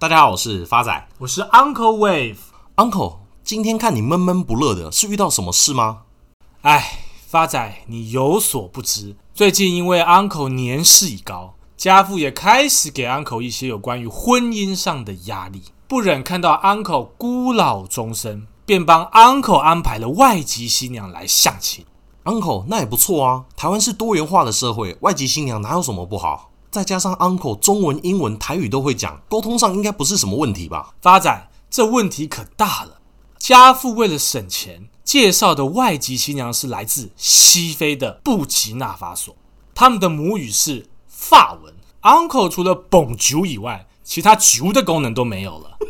大家好，我是发仔，我是 Uncle Wave。Uncle，今天看你闷闷不乐的，是遇到什么事吗？哎，发仔，你有所不知，最近因为 Uncle 年事已高，家父也开始给 Uncle 一些有关于婚姻上的压力，不忍看到 Uncle 孤老终生，便帮 Uncle 安排了外籍新娘来相亲。Uncle，那也不错啊，台湾是多元化的社会，外籍新娘哪有什么不好？再加上 Uncle 中文、英文、台语都会讲，沟通上应该不是什么问题吧？发仔，这问题可大了。家父为了省钱，介绍的外籍新娘是来自西非的布吉纳法索，他们的母语是法文。Uncle 除了 Bonjour 以外，其他 Jour 的功能都没有了。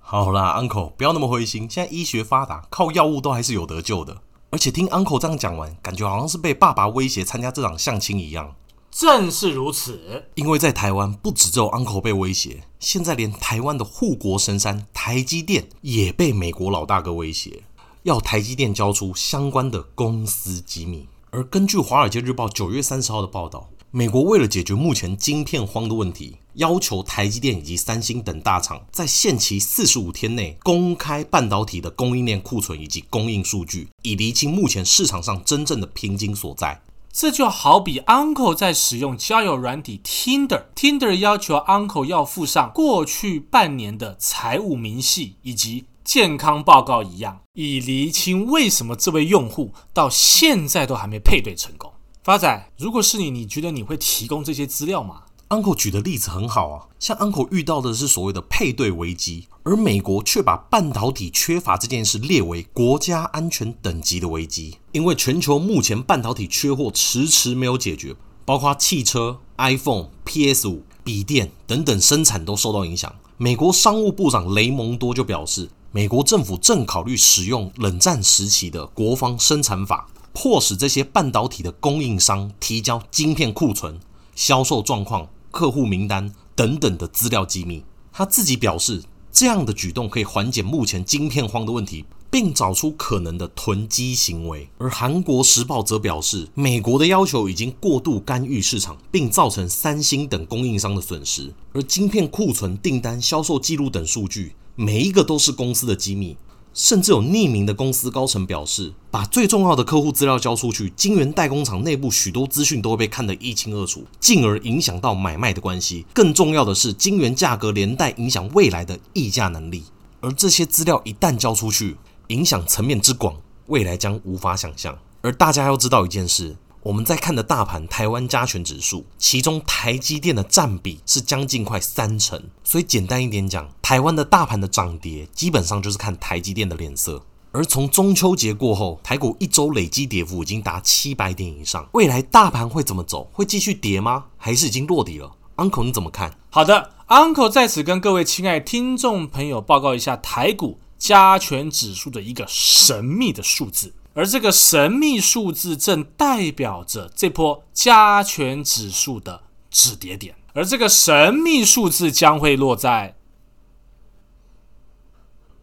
好啦，Uncle 不要那么灰心，现在医学发达，靠药物都还是有得救的。而且听 uncle 这样讲完，感觉好像是被爸爸威胁参加这场相亲一样。正是如此，因为在台湾不止只有 uncle 被威胁，现在连台湾的护国神山台积电也被美国老大哥威胁，要台积电交出相关的公司机密。而根据《华尔街日报》九月三十号的报道。美国为了解决目前晶片荒的问题，要求台积电以及三星等大厂在限期四十五天内公开半导体的供应链库存以及供应数据，以厘清目前市场上真正的瓶颈所在。这就好比 Uncle 在使用交友软体 Tinder，Tinder 要求 Uncle 要附上过去半年的财务明细以及健康报告一样，以厘清为什么这位用户到现在都还没配对成功。发仔，如果是你，你觉得你会提供这些资料吗？Uncle 举的例子很好啊，像 Uncle 遇到的是所谓的配对危机，而美国却把半导体缺乏这件事列为国家安全等级的危机，因为全球目前半导体缺货迟迟没有解决，包括汽车、iPhone、PS5、笔电等等生产都受到影响。美国商务部长雷蒙多就表示，美国政府正考虑使用冷战时期的国防生产法。迫使这些半导体的供应商提交晶片库存、销售状况、客户名单等等的资料机密。他自己表示，这样的举动可以缓解目前晶片荒的问题，并找出可能的囤积行为。而韩国时报则表示，美国的要求已经过度干预市场，并造成三星等供应商的损失。而晶片库存、订单、销售记录等数据，每一个都是公司的机密。甚至有匿名的公司高层表示，把最重要的客户资料交出去，晶圆代工厂内部许多资讯都会被看得一清二楚，进而影响到买卖的关系。更重要的是，晶圆价格连带影响未来的议价能力。而这些资料一旦交出去，影响层面之广，未来将无法想象。而大家要知道一件事。我们在看的大盘台湾加权指数，其中台积电的占比是将近快三成，所以简单一点讲，台湾的大盘的涨跌基本上就是看台积电的脸色。而从中秋节过后，台股一周累计跌幅已经达七百点以上，未来大盘会怎么走？会继续跌吗？还是已经落底了？Uncle 你怎么看？好的，Uncle 在此跟各位亲爱的听众朋友报告一下台股加权指数的一个神秘的数字。而这个神秘数字正代表着这波加权指数的止跌点，而这个神秘数字将会落在……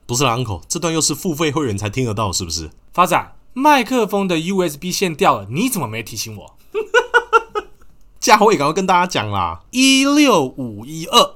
不是啦，Uncle，这段又是付费会员才听得到，是不是？发展，麦克风的 USB 线掉了，你怎么没提醒我？价位赶快跟大家讲啦，一六五一二，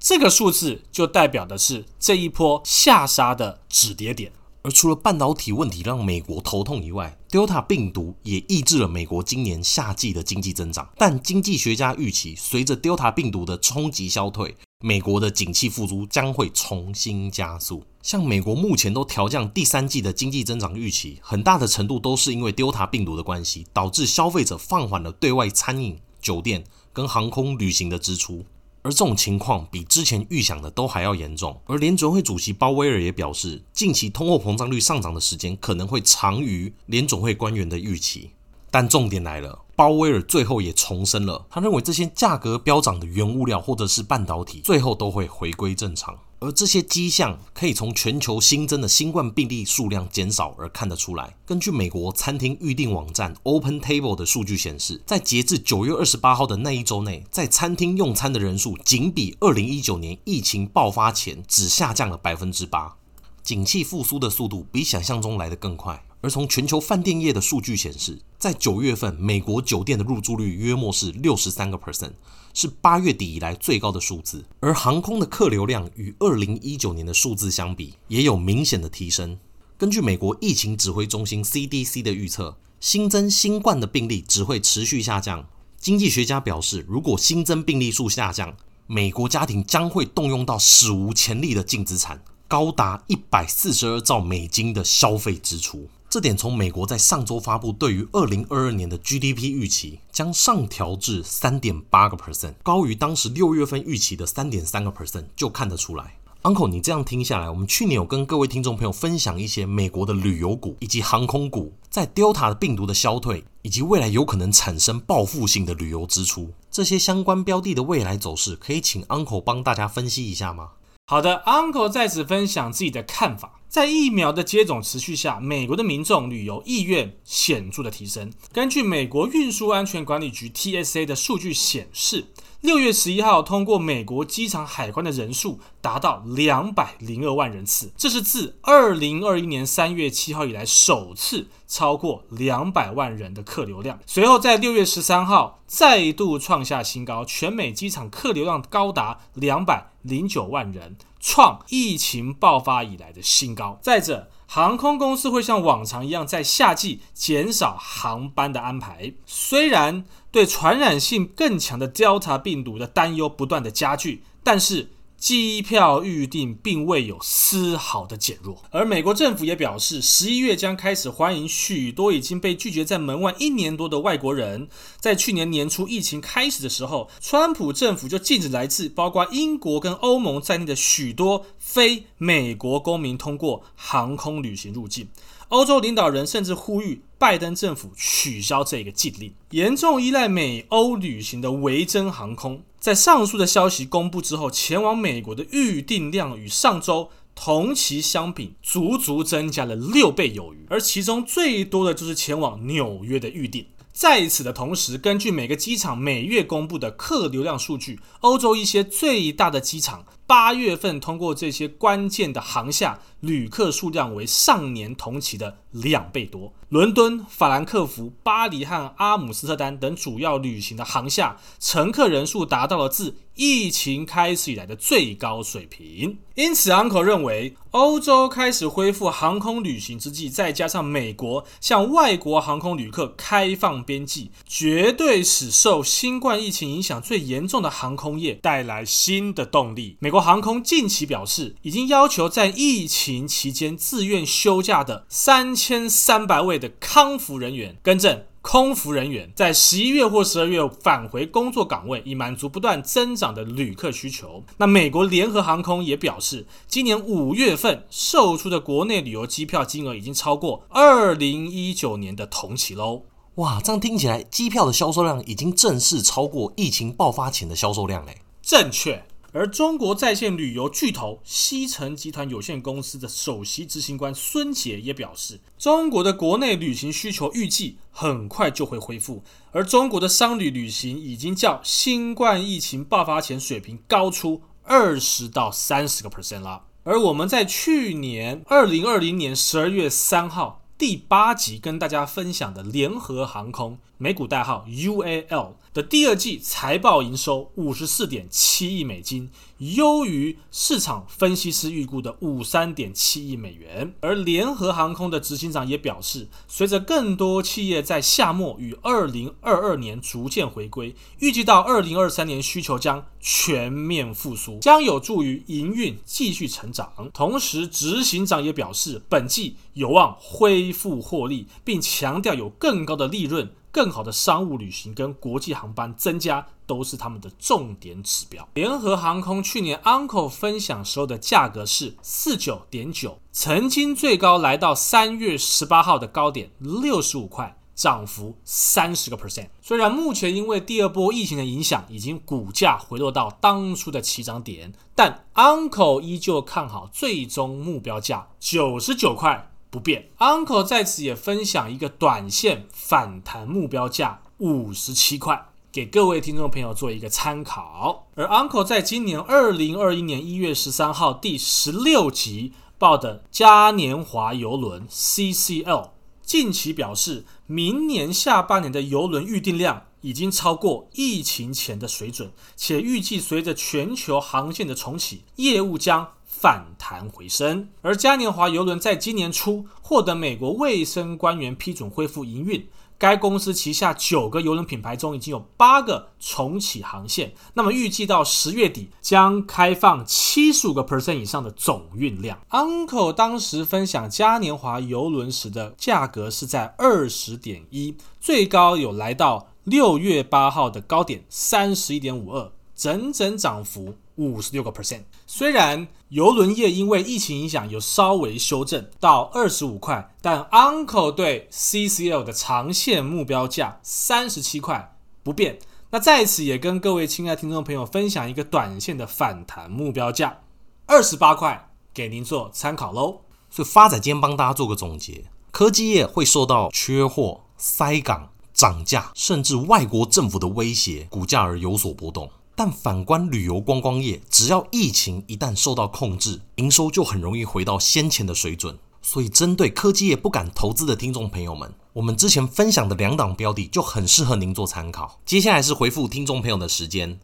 这个数字就代表的是这一波下杀的止跌点。而除了半导体问题让美国头痛以外，Delta 病毒也抑制了美国今年夏季的经济增长。但经济学家预期，随着 Delta 病毒的冲击消退，美国的景气复苏将会重新加速。像美国目前都调降第三季的经济增长预期，很大的程度都是因为 Delta 病毒的关系，导致消费者放缓了对外餐饮、酒店跟航空旅行的支出。而这种情况比之前预想的都还要严重。而联准会主席鲍威尔也表示，近期通货膨胀率上涨的时间可能会长于联准会官员的预期。但重点来了，鲍威尔最后也重申了，他认为这些价格飙涨的原物料或者是半导体，最后都会回归正常。而这些迹象可以从全球新增的新冠病例数量减少而看得出来。根据美国餐厅预订网站 Open Table 的数据显示，在截至九月二十八号的那一周内，在餐厅用餐的人数仅比二零一九年疫情爆发前只下降了百分之八。景气复苏的速度比想象中来得更快。而从全球饭店业的数据显示，在九月份，美国酒店的入住率约莫是六十三个 percent。是八月底以来最高的数字。而航空的客流量与二零一九年的数字相比，也有明显的提升。根据美国疫情指挥中心 CDC 的预测，新增新冠的病例只会持续下降。经济学家表示，如果新增病例数下降，美国家庭将会动用到史无前例的净资产，高达一百四十二兆美金的消费支出。这点从美国在上周发布对于二零二二年的 GDP 预期，将上调至三点八个 percent，高于当时六月份预期的三点三个 percent，就看得出来。Uncle，你这样听下来，我们去年有跟各位听众朋友分享一些美国的旅游股以及航空股，在 Delta 的病毒的消退，以及未来有可能产生报复性的旅游支出，这些相关标的的未来走势，可以请 Uncle 帮大家分析一下吗？好的，Uncle 在此分享自己的看法。在疫苗的接种持续下，美国的民众旅游意愿显著的提升。根据美国运输安全管理局 TSA 的数据显示，六月十一号通过美国机场海关的人数达到两百零二万人次，这是自二零二一年三月七号以来首次超过两百万人的客流量。随后在六月十三号再度创下新高，全美机场客流量高达两百零九万人，创疫情爆发以来的新高。再者，航空公司会像往常一样在夏季减少航班的安排，虽然。对传染性更强的 Delta 病毒的担忧不断的加剧，但是机票预订并未有丝毫的减弱。而美国政府也表示，十一月将开始欢迎许多已经被拒绝在门外一年多的外国人。在去年年初疫情开始的时候，川普政府就禁止来自包括英国跟欧盟在内的许多非美国公民通过航空旅行入境。欧洲领导人甚至呼吁拜登政府取消这个禁令。严重依赖美欧旅行的维珍航空，在上述的消息公布之后，前往美国的预订量与上周同期相比，足足增加了六倍有余。而其中最多的就是前往纽约的预订。在此的同时，根据每个机场每月公布的客流量数据，欧洲一些最大的机场。八月份通过这些关键的航厦，旅客数量为上年同期的两倍多。伦敦、法兰克福、巴黎和阿姆斯特丹等主要旅行的航厦，乘客人数达到了自疫情开始以来的最高水平。因此，Uncle 认为，欧洲开始恢复航空旅行之际，再加上美国向外国航空旅客开放边际，绝对使受新冠疫情影响最严重的航空业带来新的动力。美国。航空近期表示，已经要求在疫情期间自愿休假的三千三百位的康复人员，更正空服人员，在十一月或十二月返回工作岗位，以满足不断增长的旅客需求。那美国联合航空也表示，今年五月份售出的国内旅游机票金额已经超过二零一九年的同期喽。哇，这样听起来，机票的销售量已经正式超过疫情爆发前的销售量嘞。正确。而中国在线旅游巨头西城集团有限公司的首席执行官孙杰也表示，中国的国内旅行需求预计很快就会恢复，而中国的商旅旅行已经较新冠疫情爆发前水平高出二十到三十个 percent 了。而我们在去年二零二零年十二月三号。第八集跟大家分享的联合航空（美股代号 UAL） 第二季财报营收五十四点七亿美金，优于市场分析师预估的五三点七亿美元。而联合航空的执行长也表示，随着更多企业在夏末与二零二二年逐渐回归，预计到二零二三年需求将全面复苏，将有助于营运继续成长。同时，执行长也表示，本季有望恢复获利，并强调有更高的利润、更好的商务旅行跟国际航班增加都是他们的重点指标。联合航空去年 Uncle 分享时候的价格是四九点九，曾经最高来到三月十八号的高点六十五块，涨幅三十个 percent。虽然目前因为第二波疫情的影响，已经股价回落到当初的起涨点，但 Uncle 依旧看好最终目标价九十九块。不变，Uncle 在此也分享一个短线反弹目标价五十七块，给各位听众朋友做一个参考。而 Uncle 在今年二零二一年一月十三号第十六集报的嘉年华邮轮 CCL，近期表示，明年下半年的邮轮预订量已经超过疫情前的水准，且预计随着全球航线的重启，业务将反弹回升。而嘉年华邮轮在今年初获得美国卫生官员批准恢复营运。该公司旗下九个邮轮品牌中，已经有八个重启航线。那么预计到十月底将开放七十五个 percent 以上的总运量。Uncle 当时分享嘉年华邮轮时的价格是在二十点一，最高有来到六月八号的高点三十一点五二，整整涨幅。五十六个 percent。虽然邮轮业因为疫情影响有稍微修正到二十五块，但 Uncle 对 CCL 的长线目标价三十七块不变。那在此也跟各位亲爱听众朋友分享一个短线的反弹目标价二十八块，给您做参考喽。所以发仔今天帮大家做个总结：科技业会受到缺货、塞港、涨价，甚至外国政府的威胁，股价而有所波动。但反观旅游观光业，只要疫情一旦受到控制，营收就很容易回到先前的水准。所以，针对科技业不敢投资的听众朋友们，我们之前分享的两档标的就很适合您做参考。接下来是回复听众朋友的时间，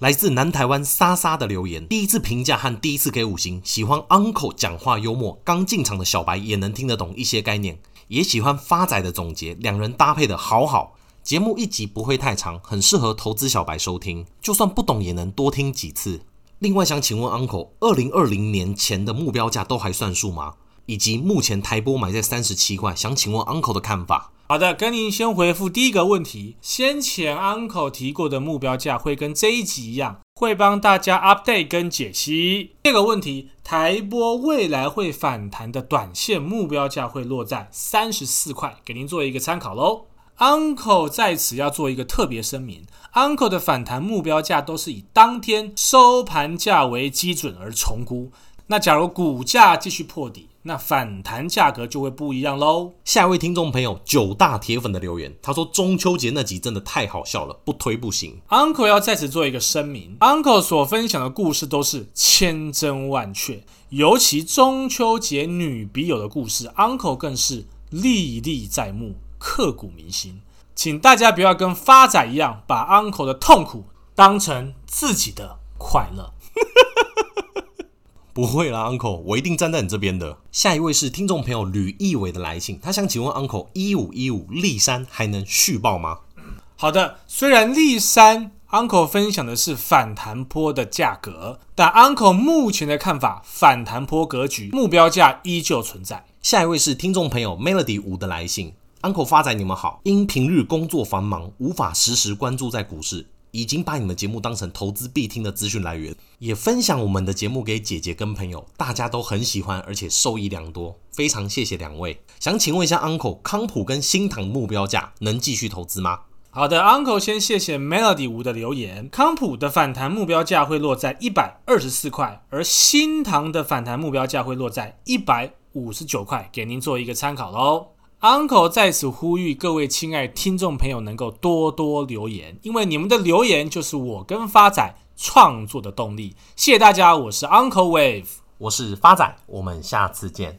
来自南台湾莎莎的留言：第一次评价和第一次给五星，喜欢 Uncle 讲话幽默，刚进场的小白也能听得懂一些概念，也喜欢发仔的总结，两人搭配的好好。节目一集不会太长，很适合投资小白收听，就算不懂也能多听几次。另外想请问 Uncle，二零二零年前的目标价都还算数吗？以及目前台玻买在三十七块，想请问 Uncle 的看法。好的，跟您先回复第一个问题，先前 Uncle 提过的目标价会跟这一集一样，会帮大家 update 跟解析。这个问题，台玻未来会反弹的短线目标价会落在三十四块，给您做一个参考喽。Uncle 在此要做一个特别声明，Uncle 的反弹目标价都是以当天收盘价为基准而重估。那假如股价继续破底，那反弹价格就会不一样喽。下一位听众朋友九大铁粉的留言，他说中秋节那集真的太好笑了，不推不行。Uncle 要在此做一个声明，Uncle 所分享的故事都是千真万确，尤其中秋节女笔友的故事，Uncle 更是历历在目。刻骨铭心，请大家不要跟发仔一样，把 Uncle 的痛苦当成自己的快乐。不会啦，Uncle，我一定站在你这边的。下一位是听众朋友吕义伟的来信，他想请问 Uncle，一五一五立山还能续报吗？好的，虽然立山 Uncle 分享的是反弹坡的价格，但 Uncle 目前的看法，反弹坡格局目标价依旧存在。下一位是听众朋友 Melody 五的来信。Uncle 发仔，你们好。因平日工作繁忙，无法时时关注在股市，已经把你们节目当成投资必听的资讯来源，也分享我们的节目给姐姐跟朋友，大家都很喜欢，而且受益良多，非常谢谢两位。想请问一下 Uncle，康普跟新唐目标价能继续投资吗？好的，Uncle 先谢谢 Melody 吴的留言。康普的反弹目标价会落在一百二十四块，而新唐的反弹目标价会落在一百五十九块，给您做一个参考喽。Uncle 在此呼吁各位亲爱听众朋友能够多多留言，因为你们的留言就是我跟发仔创作的动力。谢谢大家，我是 Uncle Wave，我是发仔，我们下次见。